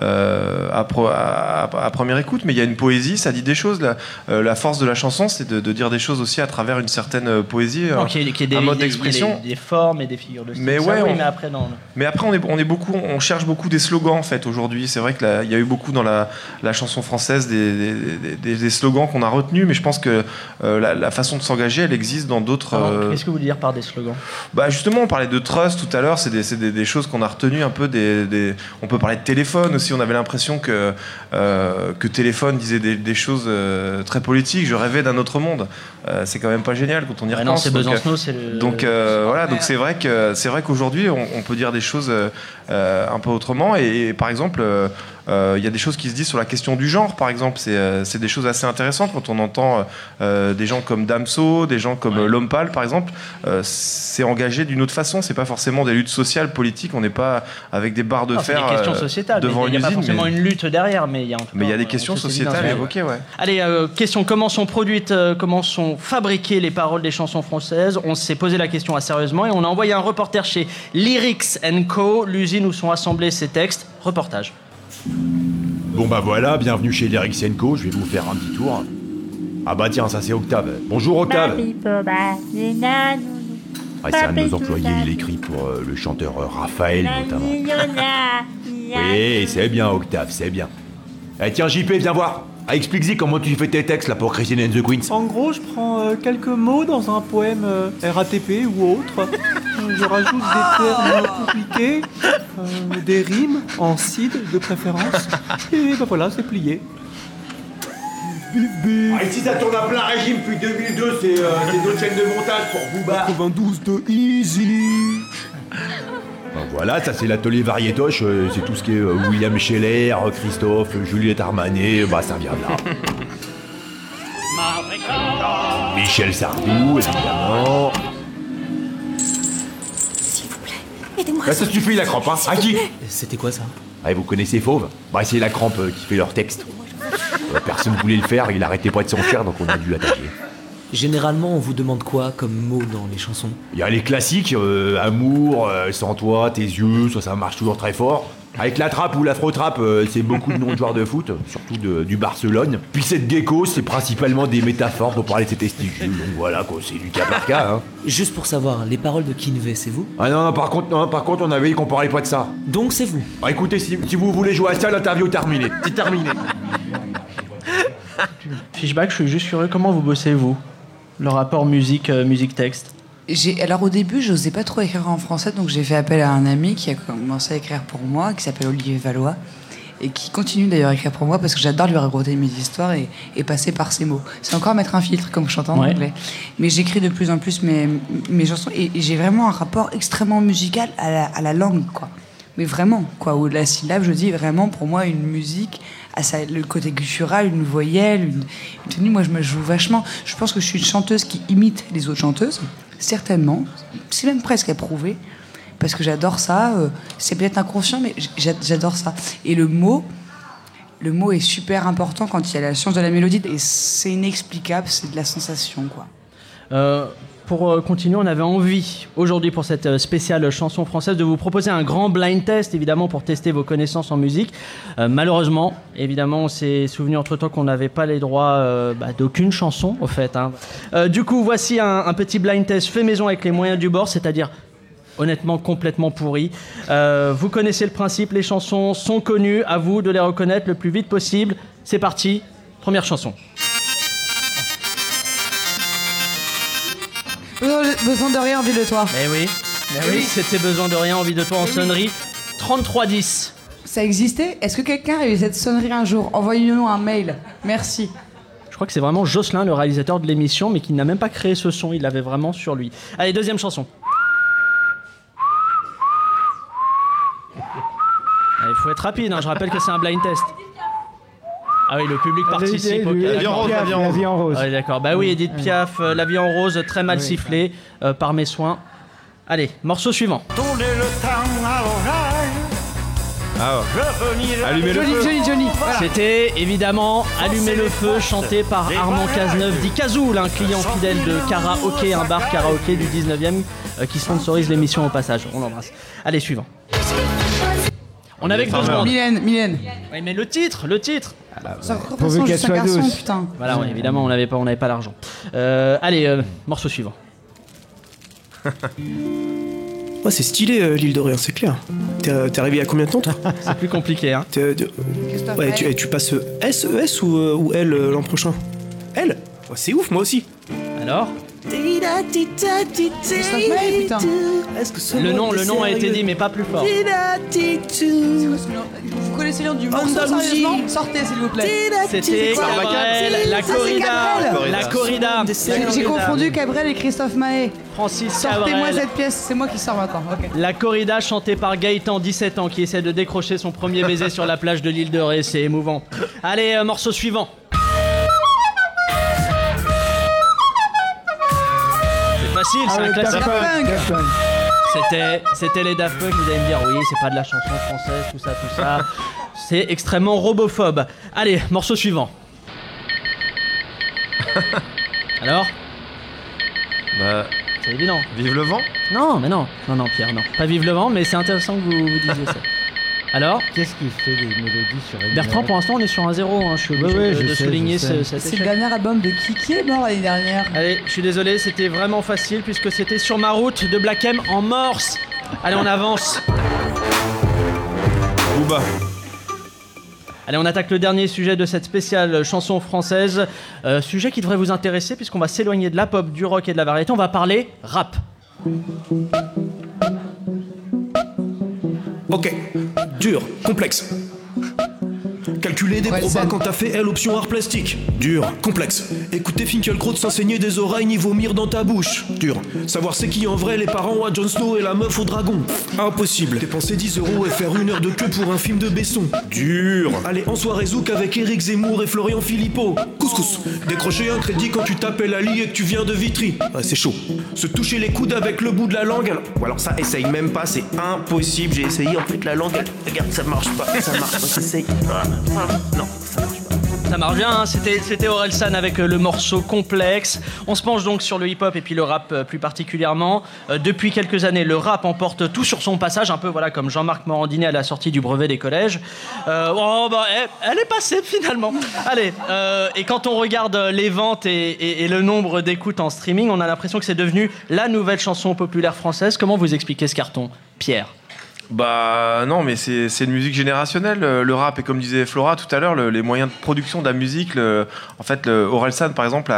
euh, à, pro- à- à- à première écoute, mais il y a une poésie, ça dit des choses. La, euh, la force de la chanson, c'est de, de dire des choses aussi à travers une certaine poésie, Non, un, des, mode des- d'expression. des- des formes et des figures de style. Mais Ça, ouais, oui, on- mais après, non. Mais après, on est, on est beaucoup, on cherche beaucoup des slogans en fait aujourd'hui. C'est vrai qu'il y a eu beaucoup dans la, la chanson française des, des- des- des- des slogans qu'on a retenus, mais je pense que la, la façon de s'engager, elle existe dans d'autres euh, Qu'est-ce que vous voulez dire par des slogans bah justement, on parlait de trust tout à l'heure, c'est des, c'est des- des choses qu'on a retenues un peu. Des, des- On peut parler de téléphone aussi, on avait l'impression que, euh, que téléphone disait des, choses euh, très politiques. Je rêvais d'un autre monde. C'est quand même pas génial quand on y repense. non, c'est donc, Besancenot, c'est le- Donc voilà, donc c'est vrai que c'est vrai qu'aujourd'hui on, on peut dire des choses un peu autrement. Et, et par exemple, il y a des choses qui se disent sur la question du genre, par exemple. C'est euh, des choses assez intéressantes quand on entend euh, des gens comme Damso, des gens comme euh, L'Homme Pâle, par exemple. Euh, c'est engagé d'une autre façon. C'est pas forcément des luttes sociales, politiques. On n'est pas avec des barres de Non, fer des questions euh, sociétales. devant Il n'y a pas forcément mais- une lutte derrière, mais il y a en tout mais il y a cas, des euh, questions sociétales évoquées, ouais. Allez, euh, question comment sont produites, euh, comment sont fabriquées les paroles des chansons françaises? On s'est posé la question assez sérieusement et on a envoyé un reporter chez Lyrics Co, l'usine où sont assemblés ces textes. Reportage. Bon bah voilà, bienvenue chez Lyrics Co, je vais vous faire un petit tour. Ah bah tiens, ça c'est Octave. Bonjour Octave Ah, c'est un de nos employés, il écrit pour euh, le chanteur euh, Raphaël notamment. Oui, c'est bien Octave, c'est bien. Eh tiens JP, viens voir ah, Explique-y comment tu fais tes textes là pour Christine and the Queens. En gros, je prends euh, quelques mots dans un poème euh, RATP ou autre. Je rajoute des termes compliqués, euh, des rimes en cid de préférence. Et ben voilà, c'est plié. Ah, ici ça tourne à plein régime depuis 2002, c'est euh, c'est notre chaîne de montage pour Booba. 92 de Easy. Ben voilà, ça c'est l'atelier variétoche, euh, c'est tout ce qui est euh, William Scheller, euh, Christophe, Juliette Armanet, bah ça vient de là. Michel Sardou, évidemment. Aidez-moi. Bah, ça suffit la crampe, hein À qui C'était quoi ça Ah, vous connaissez Fauve Bah c'est la crampe euh, qui fait leur texte. Euh, personne voulait le faire, il arrêtait pas de s'enfuir, donc on a dû l'attaquer. Généralement, on vous demande quoi comme mot dans les chansons? Il y a les classiques, euh, amour, euh, sans toi, tes yeux, ça ça marche toujours très fort. Avec la trappe ou l'afro-trappe, euh, c'est beaucoup de noms de joueurs de foot, surtout de- du Barcelone. Puis cette gecko, c'est principalement des métaphores pour parler de ses testicules, donc voilà quoi, c'est du cas par cas. Hein. Juste pour savoir, les paroles de Kinvey, c'est vous? Ah non, non, par contre, non, par contre, on avait dit qu'on parlait pas de ça. Donc c'est vous Bah écoutez, si, si vous voulez jouer à ça, l'interview est terminée. C'est terminé. Fishback, je suis juste curieux, comment vous bossez vous? Le rapport musique, euh, musique-texte J'ai, alors au début, je n'osais pas trop écrire en français, donc j'ai fait appel à un ami qui a commencé à écrire pour moi, qui s'appelle Olivier Valois, et qui continue d'ailleurs à écrire pour moi parce que j'adore lui raconter mes histoires et, et passer par ses mots. C'est encore mettre un filtre comme je en Ouais. anglais. Mais j'écris de plus en plus mes, mes chansons et, et j'ai vraiment un rapport extrêmement musical à la, à la langue, quoi. Mais vraiment, quoi. Où la syllabe, je dis vraiment pour moi une musique, à le côté guttural, une voyelle, une, tenue. Moi, je me joue vachement. Je pense que je suis une chanteuse qui imite les autres chanteuses, certainement. C'est même presque approuvé. Parce que j'adore ça. euh, c'est peut-être inconscient, mais j'a- j'adore ça. Et le mot, le mot est super important quand il y a la science de la mélodie. Et c'est inexplicable, c'est de la sensation, quoi. Euh, pour euh, continuer, on avait envie aujourd'hui pour cette euh, spéciale chanson française de vous proposer un grand blind test, évidemment pour tester vos connaissances en musique. Euh, malheureusement, évidemment, on s'est souvenu entre-temps qu'on n'avait pas les droits bah, d'aucune chanson, au fait. hein. Du coup, voici un, petit blind test fait maison avec les moyens du bord, c'est-à-dire honnêtement complètement pourri. Vous connaissez le principe, les chansons sont connues, à vous de les reconnaître le plus vite possible. C'est parti, première chanson. Besoin de rien, envie de toi. Eh oui, eh oui, c'était besoin de rien, envie de toi en sonnerie. 3310. Ça existait? Est-ce que quelqu'un a eu cette sonnerie un jour? Envoyez-nous un mail. Merci. Je crois que c'est vraiment Jocelyn, le réalisateur de l'émission, mais qui n'a même pas créé ce son, il l'avait vraiment sur lui. Allez, deuxième chanson. Il faut être rapide, hein, je rappelle que c'est un blind test. Ah oui, le public participe. ok, La vie en rose, la vie en rose. vie en rose. Ah oui, d'accord. Bah oui, Edith Piaf, euh, La vie en rose, très mal sifflé euh, par mes soins. Allez, morceau suivant. Tourner le temps à l'oreille. Ah, Revenir Allumez le Johnny, feu. Johnny, Johnny. Voilà. C'était évidemment Allumer le feu, chanté par Armand Cazeneuve, dit Cazoul, un client fidèle de karaoké, un bar karaoké du 19e euh, qui sponsorise l'émission au passage. On l'embrasse. Allez, suivant. On avait que deux secondes. Mylène, Mylène. Oui, mais le titre, le titre. Pourvu qu'elle soit garçon, douce. putain. Voilà, ouais, évidemment, on n'avait pas, on n'avait pas l'argent. Euh, allez, euh, morceau suivant. Ouais, c'est stylé euh, l'île d'Orient, c'est clair. T'es t'es arrivé à combien de temps toi C'est plus compliqué, hein. Ouais, tu, tu passes S, ES ou, euh, ou L euh, l'an prochain L Ouais, C'est ouf, moi aussi. Alors Christophe Maé, putain. Le nom, le nom a été dit, mais pas plus fort. Connaissez le nom du sérieusement Sortez s'il vous plaît. C'était Cabrel, la corrida, Cabrel. la corrida. J'ai confondu Cabrel et Christophe Maé. Francis Sortez-moi cette pièce, c'est moi qui sors maintenant. La corrida chantée par Gaëtan, 17 ans, qui essaie de décrocher son premier baiser sur la plage de l'île de Ré, c'est émouvant. Allez, euh, morceau suivant. C'est facile, c'est un classique. C'était, c'était les Daft Punk, vous allez me dire, oui, c'est pas de la chanson française, tout ça, tout ça. C'est extrêmement robophobe. Allez, morceau suivant. Alors Bah, C'est évident. vive le vent Non, mais non, non, non, Pierre, non. Pas vive le vent, mais c'est intéressant que vous, vous disiez ça. Alors Qu'est-ce qui fait des mélodies sur une Bertrand, pour l'instant, on est sur un zéro. hein. Je suis obligé Ouais, ouais, de, je de sais, souligner je sais. ce, cet C'est le échec. dernier album de Kiki est mort l'année dernière. Allez, je suis désolé, c'était vraiment facile puisque c'était sur ma route de Black M en morse. Allez, on avance. Booba. Allez, on attaque le dernier sujet de cette spéciale chanson française. Euh, sujet qui devrait vous intéresser puisqu'on va s'éloigner de la pop, du rock et de la variété. On va parler rap. Ok, dur, complexe. Calculer des Ouais, probas quand t'as fait L option art plastique. Dur, complexe. Écouter Finkielkraut s'enseigner des oreilles ni vomir dans ta bouche. Dur. Savoir c'est qui en vrai les parents à Jon Snow et la meuf au dragon. Impossible. Dépenser 10 euros et faire une heure de queue pour un film de Besson. Dur. Aller en soirée zouk avec Eric Zemmour et Florian Philippot. Couscous. Décrocher un crédit quand tu t'appelles Ali et que tu viens de Vitry. Ouais, c'est chaud. Se toucher les coudes avec le bout de la langue. Alors, ou alors ça, essaye même pas, c'est impossible. J'ai essayé en fait la langue. Regarde, ça marche pas. Ça marche pas. J'essaye. Ah, ah, Non, ça. Ça marche bien, hein, c'était, c'était Orelsan avec euh, le morceau complexe. On se penche donc sur le hip-hop et puis le rap euh, plus particulièrement. Euh, depuis quelques années, le rap emporte tout sur son passage, un peu voilà comme Jean-Marc Morandini à la sortie du brevet des collèges. Oh, bah, elle, est passée finalement. Allez, et quand on regarde les ventes et- et le nombre d'écoutes en streaming, on a l'impression que c'est devenu la nouvelle chanson populaire française. Comment vous expliquez ce carton, Pierre? Bah non, mais c'est une musique générationnelle, le rap. Et comme disait Flora tout à l'heure, le- les moyens de production de la musique, en fait, le Orelsan, par exemple,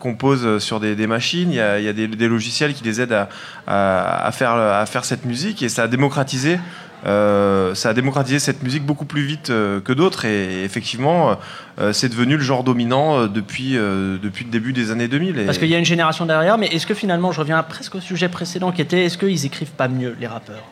compose sur des, machines. Il y a, des, logiciels qui les aident à, faire, cette musique. Et ça a démocratisé. euh, ça a démocratisé cette musique beaucoup plus vite euh, que d'autres et, effectivement euh, c'est devenu le genre dominant depuis, le début des années 2000 et- Parce qu'il y a une génération derrière, mais est-ce que finalement, je reviens presque au sujet précédent qui était est-ce qu'ils écrivent pas mieux, les rappeurs?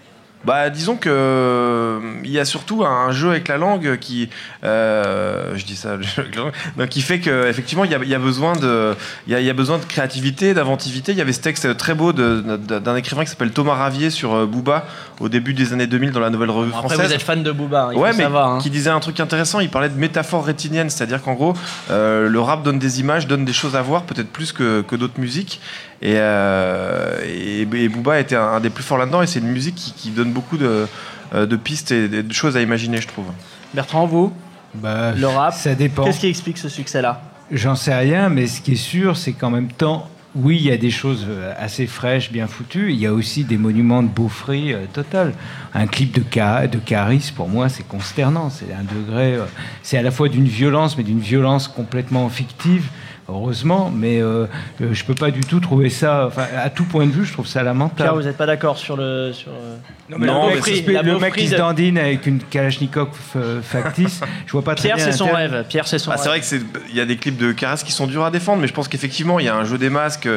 Bah, disons que euh, il y a surtout un jeu avec la langue qui, euh, je dis ça, le jeu avec la langue, donc qui fait que effectivement il y a, il y a besoin de, il y a, il y a besoin de créativité, d'inventivité. Il y avait ce texte très beau d'un écrivain qui s'appelle Thomas Ravier sur euh, Booba au début des années 2000 dans la Nouvelle Revue Après, française. vous êtes fan de Booba, il ouais, faut mais savoir. hein. qui disait un truc intéressant. Il parlait de métaphore rétinienne, c'est-à-dire qu'en gros, euh, le rap donne des images, donne des choses à voir, peut-être plus que, que d'autres musiques. Et, euh, et, et Booba était un, un des plus forts là-dedans. Et c'est une musique qui, qui donne beaucoup de, euh, de pistes et de choses à imaginer, je trouve. Bertrand, vous? Bah, Le rap Ça dépend. Qu'est-ce qui explique ce succès-là? J'en sais rien, mais ce qui est sûr, c'est qu'en même temps, oui, il y a des choses euh, assez fraîches, bien foutues. Il y a aussi des monuments de beaufry euh, total. Un clip de, Ca- de Caris, pour moi, c'est consternant. C'est un degré. euh, c'est à la fois d'une violence, mais d'une violence complètement fictive. Heureusement, mais euh, euh, je peux pas du tout trouver ça. Enfin, à tout point de vue, je trouve ça lamentable. Pierre, vous n'êtes pas d'accord sur le. Sur, euh, Non, mais la le mec, qui- la le mec beaufry qui se dandine avec une Kalachnikov euh, factice, je vois pas très Pierre, bien c'est son rêve. Pierre, c'est son Ah, rêve. c'est vrai que c'est il y a des clips de Caras qui sont durs à défendre, mais je pense qu'effectivement il y a un jeu des masques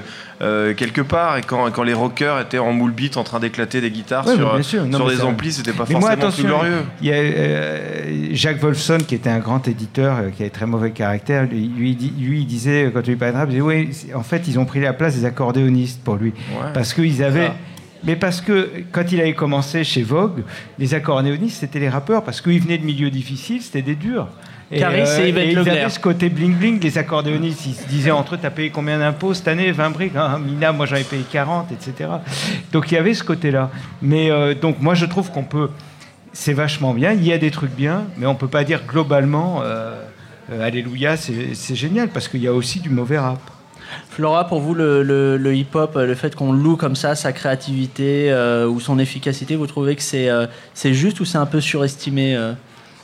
euh, quelque part et quand, quand les rockers étaient en moule beat en train d'éclater des guitares Ouais, sur, sûr. Non, sur des amplis, c'était pas Mais moi, forcément attention, plus glorieux. Il y a euh, Jacques Wolfson, qui était un grand éditeur, euh, qui avait très mauvais caractère. Lui, il disait, euh, quand on lui parlait de rap, il disait, oui, en fait, ils ont pris la place des accordéonistes pour lui. Parce qu'ils avaient. Mais parce que quand il avait commencé chez Vogue, les accordéonistes, c'était les rappeurs, parce qu'ils venaient de milieux difficiles, c'était des durs. Caris et Yvette ils Leclerc. avaient ce côté bling-bling, les accordéonistes, ils se disaient entre eux, t'as payé combien d'impôts cette année? 20 briques hein, Mina, moi j'en ai payé 40, etc. Donc il y avait ce côté-là. Mais euh, donc moi je trouve qu'on peut... C'est vachement bien, il y a des trucs bien, mais on peut pas dire globalement, euh, euh, Alléluia, c'est c'est génial, parce qu'il y a aussi du mauvais rap. Flora, pour vous, le, le- le hip-hop, le fait qu'on loue comme ça sa créativité euh, ou son efficacité, vous trouvez que c'est euh, c'est juste ou c'est un peu surestimé euh?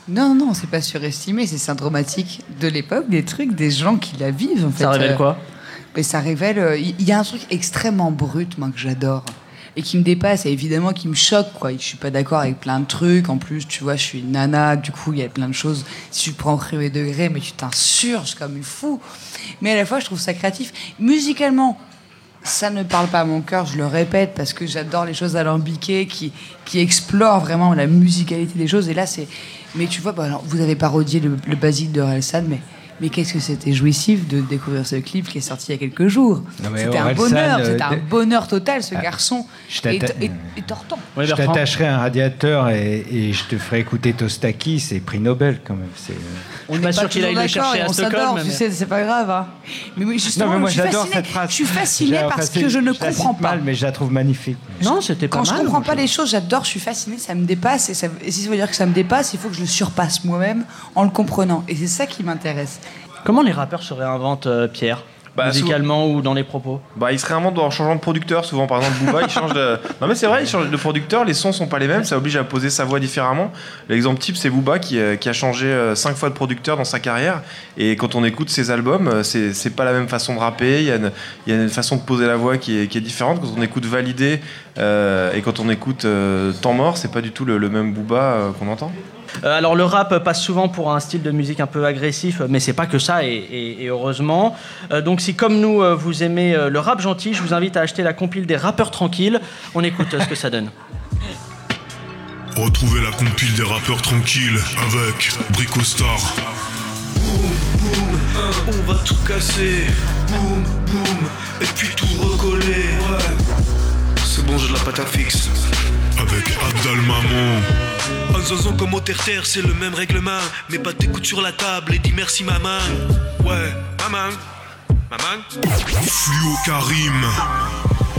Non, non, c'est pas surestimé, c'est syndromatique de l'époque, des trucs, des gens qui la vivent. En fait. Ça révèle Euh, quoi? Et ça révèle. euh, Il y, y a un truc extrêmement brut, moi, que j'adore. Et qui me dépasse, et évidemment qui me choque, quoi. Je suis pas d'accord avec plein de trucs. En plus, tu vois, je suis une nana, du coup, il y a plein de choses. Si tu prends au premier degré, mais tu t'insurges comme une fou. Mais à la fois, je trouve ça créatif. Musicalement, ça ne parle pas à mon cœur, je le répète, parce que j'adore les choses alambiquées qui, qui explorent vraiment la musicalité des choses. Et là, c'est. Mais tu vois, bah, vous avez parodié le, le basique de Relsan, mais. Mais qu'est-ce que c'était jouissif de découvrir ce clip qui est sorti il y a quelques jours. Mais C'était un bonheur, euh, c'était un bonheur total, ce Ah, garçon. je Et, tortant. je t'attacherai un radiateur et, et je te ferai écouter Tostaki, c'est prix Nobel quand même. C'est, euh, On suis pas n'est sûr qu'il aille le chercher à on Stockholm, tu sais, c'est pas grave. hein. Mais justement, Non, mais moi je suis cette phrase. Je suis fascinée J'ai- parce que je ne comprends pas. mal, mais je la trouve magnifique. Non, c'était pas Quand je comprends pas les choses, j'adore, je suis fascinée, ça me dépasse. Et, ça, et si ça veut dire que ça me dépasse, il faut que je le surpasse moi-même en le comprenant. Et c'est ça qui m'intéresse. Comment les rappeurs se réinventent, euh, Pierre Bah, Musicalement ou dans les propos Bah, il se réinvente en changeant de producteur. Souvent, par exemple, Booba, il change de. Non, mais c'est vrai, il change de producteur. Les sons sont pas les mêmes. Ça oblige à poser sa voix différemment. L'exemple type, c'est Booba qui, euh, qui a changé 5 fois de producteur dans sa carrière. Et quand on écoute ses albums, euh, c'est c'est pas la même façon de rapper. Il y, a une, il y a une façon de poser la voix qui est, qui est différente. Quand on écoute Validé euh, et quand on écoute euh, Temps mort, c'est pas du tout le, le même Booba euh, qu'on entend. Euh, alors le rap passe souvent pour un style de musique un peu agressif, mais c'est pas que ça, et, et- et heureusement. Euh, donc si comme nous euh, vous aimez le rap gentil, je vous invite à acheter la compile des rappeurs tranquilles. On écoute ce que ça donne. Retrouvez la compile des rappeurs tranquilles avec Brico Star. On va tout casser, boum boum, et puis tout recoller. Ouais. C'est bon, j'ai de la pâte à fixe. Avec Abdal Maman. Zozo comme au terre-terre, c'est le même règlement. Mais pas d'écoute sur la table et dis merci maman. Ouais, maman. Maman. Fluo Karim.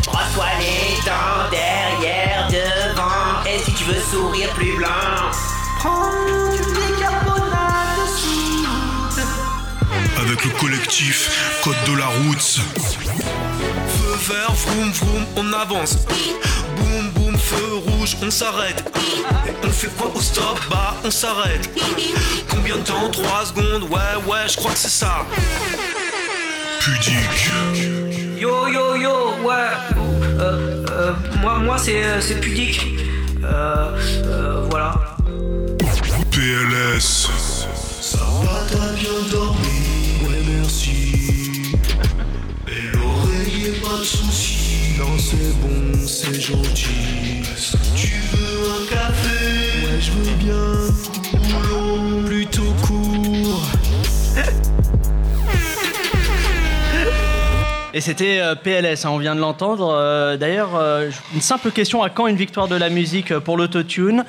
Brosse-toi les dents derrière, devant. Et si tu veux sourire plus blanc, prends du bicarbonate. Avec le collectif Code de la Route. Feu vert, vroom vroom, on avance. Boum boum, feu rouge, on s'arrête. On fait quoi au stop? Bah, on s'arrête. Combien de temps? 3 secondes? Ouais, ouais, je crois que c'est ça. Pudique. Yo yo yo, ouais. Euh, euh, moi, moi c'est euh, c'est pudique. Euh, euh, voilà. PLS. Ça va, t'as bien dormi Ouais, merci. Et l'oreiller, pas de soucis. Non, c'est bon, c'est gentil. Tu veux un café? Ouais, je veux bien. Ou long, plutôt court. Et c'était euh, PLS, hein, on vient de l'entendre. Euh, D'ailleurs, euh, une simple question à quand une victoire de la musique pour l'autotune?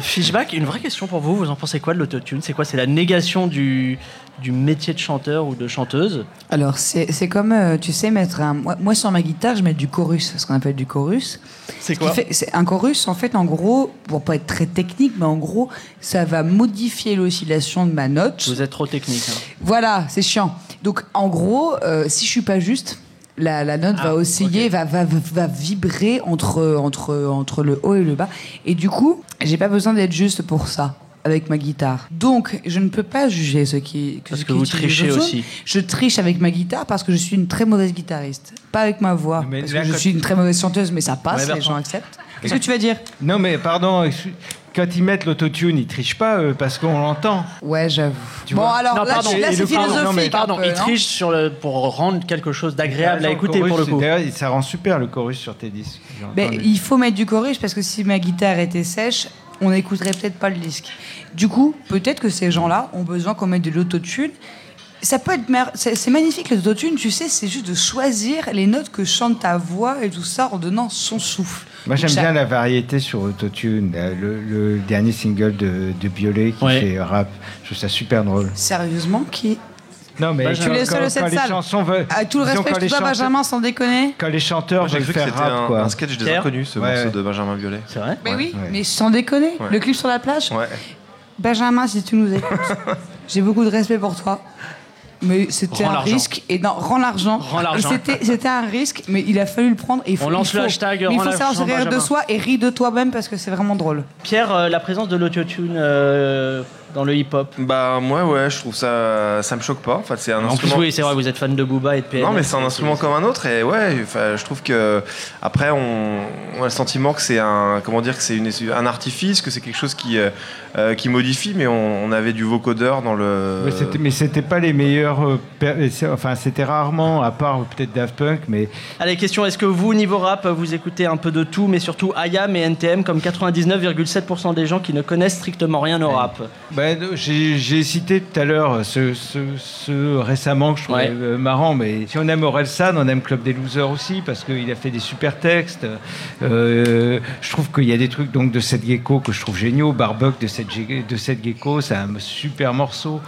Fishback, une vraie question pour vous, vous en pensez quoi de l'autotune? C'est quoi? C'est la négation du, du métier de chanteur ou de chanteuse? Alors, c'est comme, euh, tu sais, mettre un. Moi, moi, sur ma guitare, je mets du chorus, ce qu'on appelle du chorus. C'est Ce quoi? C'est un chorus, en fait, en gros, pour pas être très technique, mais en gros, ça va modifier l'oscillation de ma note. Vous êtes trop technique. hein. Voilà, c'est chiant. Donc, en gros, euh, si je suis pas juste, la, la note va osciller, va, va, va, va vibrer entre, entre, entre le haut et le bas. Et du coup, j'ai pas besoin d'être juste pour ça avec ma guitare. Donc, je ne peux pas juger ce qui Parce ce que qui vous trichez aussi. Je triche avec ma guitare parce que je suis une très mauvaise guitariste. Pas avec ma voix, parce que je suis une très mauvaise chanteuse, mais ça passe, Ouais, les gens acceptent. Qu'est-ce que tu vas dire? Non, mais pardon, excuse- quand ils mettent l'autotune, ils trichent pas eux, parce qu'on l'entend. Ouais, j'avoue. Bon, vois alors Non, là, pardon. là, Et c'est le- pardon, philosophique. non, mais un Pardon, peu, il non triche sur le, pour rendre quelque chose d'agréable à Le écouter chorus, pour le coup. d'ailleurs, Ça rend super le chorus sur tes disques. j'ai Mais entendu. il faut mettre du chorus parce que si ma guitare était sèche, on n'écouterait peut-être pas le disque. Du coup, peut-être que ces gens-là ont besoin qu'on mette de l'autotune. Ça peut être mer- c'est c'est magnifique l'autotune, tu sais, c'est juste de choisir les notes que chante ta voix et tout ça en donnant son souffle. Moi, j'aime ça- bien la variété sur Autotune. euh, Le, le dernier single de, de Biolay qui Ouais. fait rap. Je trouve ça super drôle. Sérieusement, qui Non, mais Tu es le seul de quand cette les salle. veulent. À tout le disons, respect, les te dois, Benjamin, sans déconner. Quand les chanteurs Moi, j'ai veulent cru que faire c'était rap, un, quoi. un sketch des Pierre inconnus, ce Ouais. morceau de Benjamin Biolay. C'est vrai Mais oui, Ouais. mais sans déconner. Ouais. Le clip sur la plage. Ouais. Benjamin, si tu nous écoutes, j'ai beaucoup de respect pour toi. Mais c'était Rends un l'argent. risque. Et non, rends l'argent. Rends Et l'argent. C'était, c'était un risque, mais il a fallu le prendre. Et il faut, On lance il le hashtag mais il rends faut savoir se l'argent, rire de Benjamin. soi et rire de toi-même parce que c'est vraiment drôle. Pierre, euh, la présence de l'autotune, euh, dans le hip-hop Bah moi ouais, je trouve ça ça me choque pas. En fait, c'est un En plus, instrument. oui, c'est vrai, vous êtes fan de Booba et de PNL. Non mais c'est un instrument comme un autre et ouais, enfin, je trouve que après on, on a le sentiment que c'est un comment dire que c'est une- un artifice, que c'est quelque chose qui euh, euh, qui modifie, mais on, on avait du vocodeur dans le. Mais c'était- Mais c'était pas les meilleurs. euh, Enfin, c'était rarement, à part euh, peut-être Daft Punk, mais Allez, question est-ce que vous, niveau rap, vous écoutez un peu de tout, mais surtout IAM et NTM, comme 99,7% des gens qui ne connaissent strictement rien au rap? Bah, j'ai cité tout à l'heure ce, ce- ce récemment que je trouvais Ouais. euh, marrant, mais si on aime Orelsan, on aime Club des Losers aussi parce qu'il a fait des super textes. Euh, je trouve qu'il y a des trucs donc de Seth Gecko que je trouve géniaux. Barbuck de Seth, Ge- de Gecko, c'est un super morceau.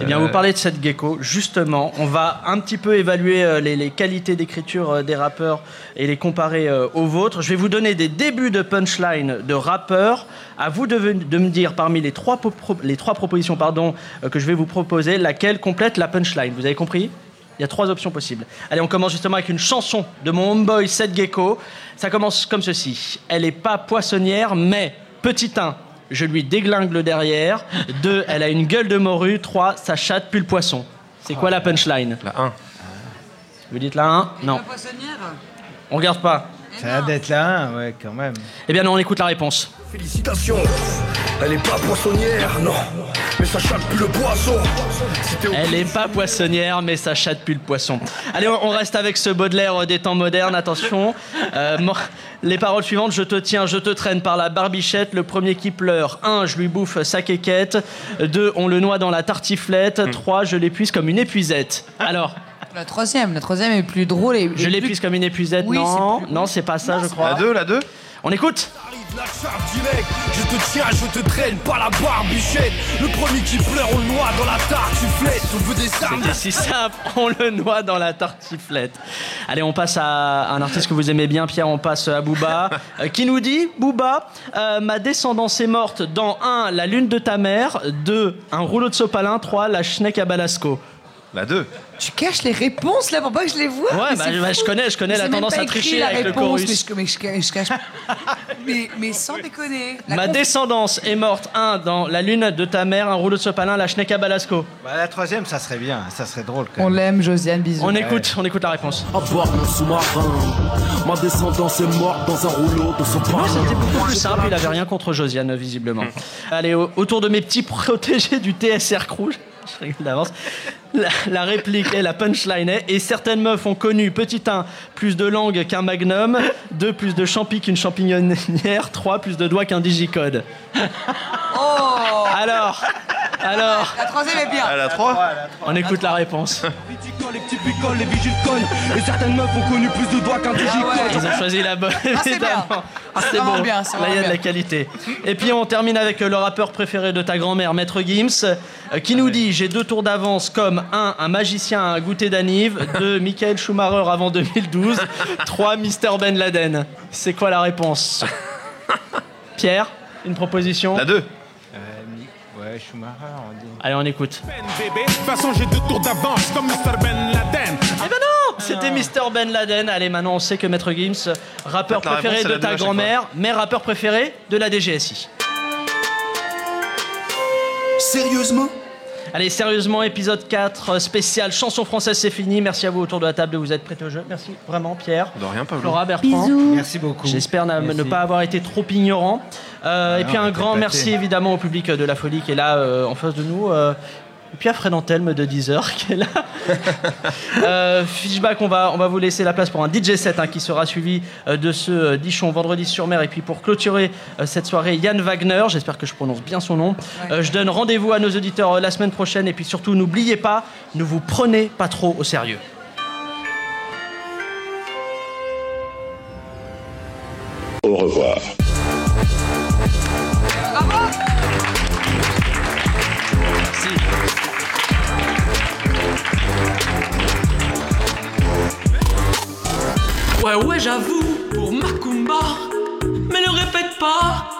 Eh bien, Euh, vous parlez de cette gecko, justement. On va un petit peu évaluer les, les qualités d'écriture des rappeurs et les comparer aux vôtres. Je vais vous donner des débuts de punchline de rappeurs. À vous de, me dire, parmi les trois, les trois propositions pardon, euh, que je vais vous proposer, laquelle complète la punchline. Vous avez compris? Il y a trois options possibles. Allez, on commence justement avec une chanson de mon homeboy Seth Gecko. Ça commence comme ceci. Elle est pas poissonnière, mais petit 1, je lui déglingue le derrière. 2, elle a une gueule de morue. 3, sa chatte pue le poisson. C'est quoi la punchline? La 1. Vous dites la 1 Non. On regarde pas. Ça a d'être là, ouais, quand même. Eh bien non, on écoute la réponse. Félicitations, elle est pas poissonnière, non, mais ça chatte plus le poisson. Elle est pas poissonnière, mais sa chatte pue le poisson. Allez, on reste avec ce Baudelaire euh, des temps modernes. Attention. Euh, les paroles suivantes je te tiens, je te traîne par la barbichette. Le premier qui pleure. 1. Je lui bouffe sa quéquette. 2. On le noie dans la tartiflette. 3. Je l'épuise comme une épuisette. Alors, La troisième, la troisième est plus drôle et. je l'épuise comme une épuisette. Oui, non, c'est plus- non, c'est pas ça, je crois. La 2, la 2 On écoute. La chatte direct, je te tiens, je te traîne par la barbichette. Le premier qui pleure, on le noie dans la tartiflette. On veut des armes. C'était si simple, on le noie dans la tartiflette. Allez, on passe à un artiste que vous aimez bien, Pierre, on passe à Booba. Euh, qui nous dit, Booba, euh, ma descendance est morte dans 1, la lune de ta mère, 2, un rouleau de sopalin, 3, la schneck à Balasco. La 2. Tu caches les réponses là pour pas que je les vois? Ouais, mais bah, bah, je connais- je connais la tendance à tricher la avec le réponse, chorus. Mais, je, mais je- je cache. mais, mais sans déconner. La Ma conf- descendance est morte, 1, dans la lune de ta mère, un rouleau de sopalin, la schneck à Balasco. Bah, la troisième, ça serait bien, ça serait drôle quand On l'aime, Josiane, bisous. On écoute, on écoute la réponse. À bord mon sous-marin, ma descendance est morte dans un rouleau de Ouais, c'était beaucoup plus simple, il avait rien contre Josiane, visiblement. Allez, au- autour de mes petits protégés du TSR Crew, je rigole d'avance, la, la réplique et la punchline est Et certaines meufs ont connu, petit 1, plus de langue qu'un magnum, 2, plus de champi qu'une champignonnière, 3, plus de doigts qu'un digicode. Oh Alors, alors, La troisième est bien. À la 3 on écoute la réponse. Et certaines meufs ont connu plus de doigts qu'un. Ils ont choisi la bonne, Ah, c'est bien. évidemment. Ah, c'est vraiment bien, c'est Là, il y a de vraiment la bien. qualité. Et puis, on termine avec le rappeur préféré de ta grand-mère, Maître Gims, euh, qui nous dit J'ai deux tours d'avance comme 1. Un magicien à un goûter d'anive 2. Michael Schumacher avant 2012 3. Mister Ben Laden. C'est quoi la réponse? Pierre, une proposition? La 2. Euh, Schumacher, on dit. Allez, on écoute. Bébé, de toute façon j'ai deux tours d'avance comme Mr. Ben Laden. Eh ben non C'était Mister Ben Laden. Allez, maintenant on sait que Maître Gims, rappeur En fait, la préféré réponse, c'est de la deux à ta chaque grand-mère, mais rappeur préféré de la DGSI. Sérieusement? Allez, sérieusement, épisode 4, euh, spécial chanson française, c'est fini. Merci à vous autour de la table de vous être prêtés au jeu. Merci vraiment, Pierre. De rien, Pablo. Flora, Bertrand. Merci beaucoup. J'espère ne pas avoir été trop ignorant. Euh, et non, puis un grand merci évidemment au public de la folie qui est là euh, en face de nous. euh, et puis à Fred Antelme de 10h qui est là. euh, Fishback, on va, on va vous laisser la place pour un DJ set hein, qui sera suivi euh, de ce euh, Dichon vendredi sur mer. Et puis pour clôturer euh, cette soirée, Yann Wagner, j'espère que je prononce bien son nom. Euh, je donne rendez-vous à nos auditeurs euh, la semaine prochaine. Et puis surtout, n'oubliez pas, ne vous prenez pas trop au sérieux. Au revoir. Ouais, ouais, j'avoue, pour Macumba, mais ne répète pas.